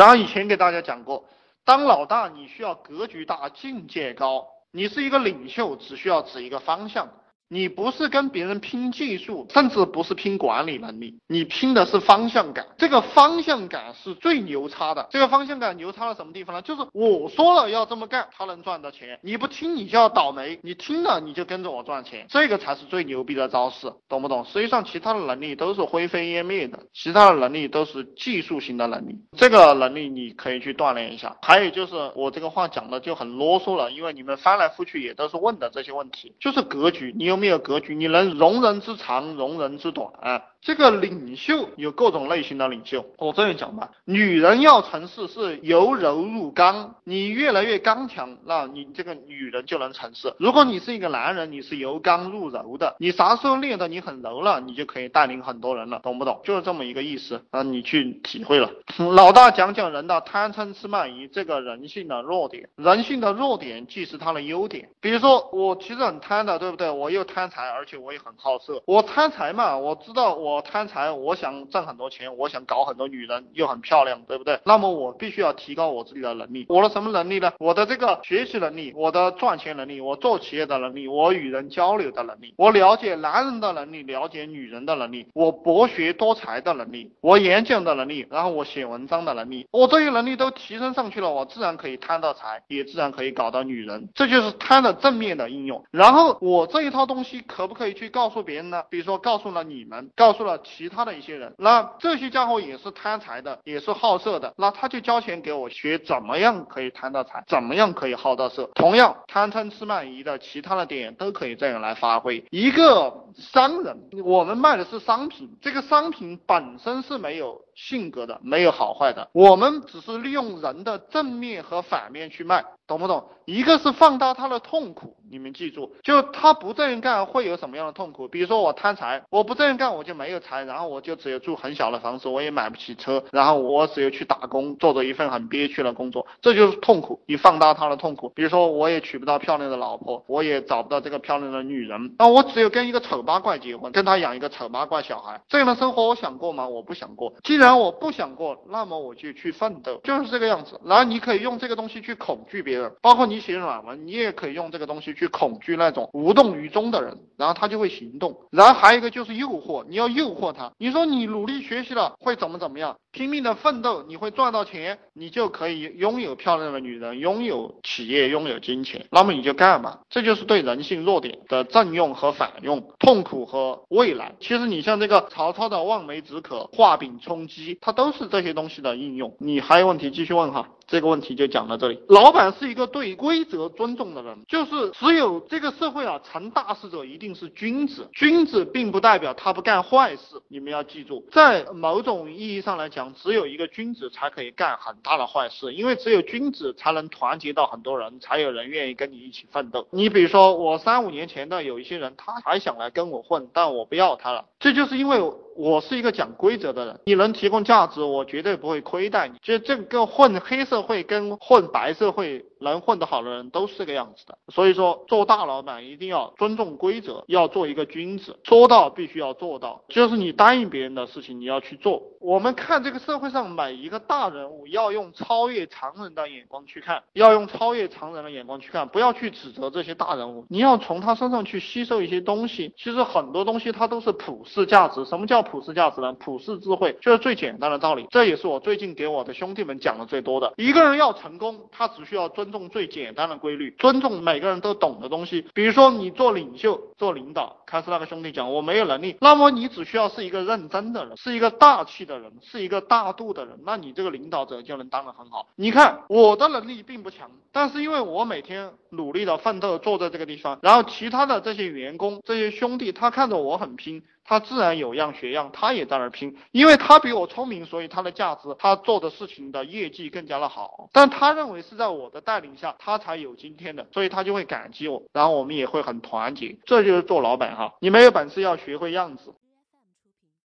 然后以前给大家讲过，当老大你需要格局大、境界高，你是一个领袖，只需要指一个方向。你不是跟别人拼技术，甚至不是拼管理能力，你拼的是方向感。这个方向感是最牛叉的。这个方向感牛叉到什么地方呢？就是我说了要这么干，他能赚到钱。你不听，你就要倒霉。你听了，你就跟着我赚钱。这个才是最牛逼的招式，懂不懂？实际上，其他的能力都是灰飞烟灭的，其他的能力都是技术型的能力。这个能力你可以去锻炼一下。还有就是我这个话讲的就很啰嗦了，因为你们翻来覆去也都是问的这些问题，就是格局，你有。没有格局，你能容人之长，容人之短。这个领袖有各种类型的领袖，我这样讲吧，女人要成事是由柔入刚，你越来越刚强，那你这个女人就能成事。如果你是一个男人，你是由刚入柔的，你啥时候练的你很柔了，你就可以带领很多人了，懂不懂？就是这么一个意思啊，你去体会了。老大讲讲人的贪嗔痴慢疑这个人性的弱点，人性的弱点既是他的优点。比如说我其实很贪的，对不对？我又贪财，而且我也很好色。我贪财嘛，我知道我。我贪财，我想挣很多钱，我想搞很多女人，又很漂亮，对不对？那么我必须要提高我自己的能力。我的什么能力呢？我的这个学习能力，我的赚钱能力，我做企业的能力，我与人交流的能力，我了解男人的能力，了解女人的能力，我博学多才的能力，我演讲的能力，然后我写文章的能力，我这些能力都提升上去了，我自然可以贪到财，也自然可以搞到女人。这就是贪的正面的应用。然后我这一套东西可不可以去告诉别人呢？比如说告诉了你们，告诉。了其他的一些人，那这些家伙也是贪财的，也是好色的，那他就交钱给我学怎么样可以贪到财，怎么样可以好到色。同样贪嗔痴慢疑的其他的点都可以这样来发挥。一个商人，我们卖的是商品，这个商品本身是没有。性格的没有好坏的，我们只是利用人的正面和反面去卖，懂不懂？一个是放大他的痛苦，你们记住，就他不这样干会有什么样的痛苦？比如说我贪财，我不这样干我就没有财，然后我就只有住很小的房子，我也买不起车，然后我只有去打工，做着一份很憋屈的工作，这就是痛苦。你放大他的痛苦，比如说我也娶不到漂亮的老婆，我也找不到这个漂亮的女人，那我只有跟一个丑八怪结婚，跟他养一个丑八怪小孩，这样的生活我想过吗？我不想过。既然我不想过，那么我就去奋斗，就是这个样子。然后你可以用这个东西去恐惧别人，包括你写软文，你也可以用这个东西去恐惧那种无动于衷的人，然后他就会行动。然后还有一个就是诱惑，你要诱惑他，你说你努力学习了会怎么怎么样？拼命的奋斗，你会赚到钱，你就可以拥有漂亮的女人，拥有企业，拥有金钱。那么你就干嘛，这就是对人性弱点的正用和反用，痛苦和未来。其实你像这个曹操的望梅止渴，画饼充饥，它都是这些东西的应用。你还有问题继续问哈。这个问题就讲到这里。老板是一个对规则尊重的人，就是只有这个社会啊，成大事者一定是君子。君子并不代表他不干坏事，你们要记住，在某种意义上来讲，只有一个君子才可以干很大的坏事，因为只有君子才能团结到很多人，才有人愿意跟你一起奋斗。你比如说，我三五年前的有一些人，他还想来跟我混，但我不要他了，这就是因为。我是一个讲规则的人，你能提供价值，我绝对不会亏待你。其实这个混黑社会跟混白社会。能混得好的人都是这个样子的，所以说做大老板一定要尊重规则，要做一个君子，说到必须要做到，就是你答应别人的事情你要去做。我们看这个社会上每一个大人物，要用超越常人的眼光去看，要用超越常人的眼光去看，不要去指责这些大人物，你要从他身上去吸收一些东西。其实很多东西它都是普世价值。什么叫普世价值呢？普世智慧就是最简单的道理。这也是我最近给我的兄弟们讲的最多的。一个人要成功，他只需要尊。尊重最简单的规律，尊重每个人都懂的东西。比如说，你做领袖、做领导，开始那个兄弟讲我没有能力，那么你只需要是一个认真的人，是一个大气的人，是一个大度的人，那你这个领导者就能当得很好。你看我的能力并不强，但是因为我每天努力的奋斗，坐在这个地方，然后其他的这些员工、这些兄弟，他看着我很拼。他自然有样学样，他也在那儿拼，因为他比我聪明，所以他的价值，他做的事情的业绩更加的好。但他认为是在我的带他才有今天的，所以他就会感激我，然后我们也会很团结。这就是做老板哈，你没有本事要学会样子，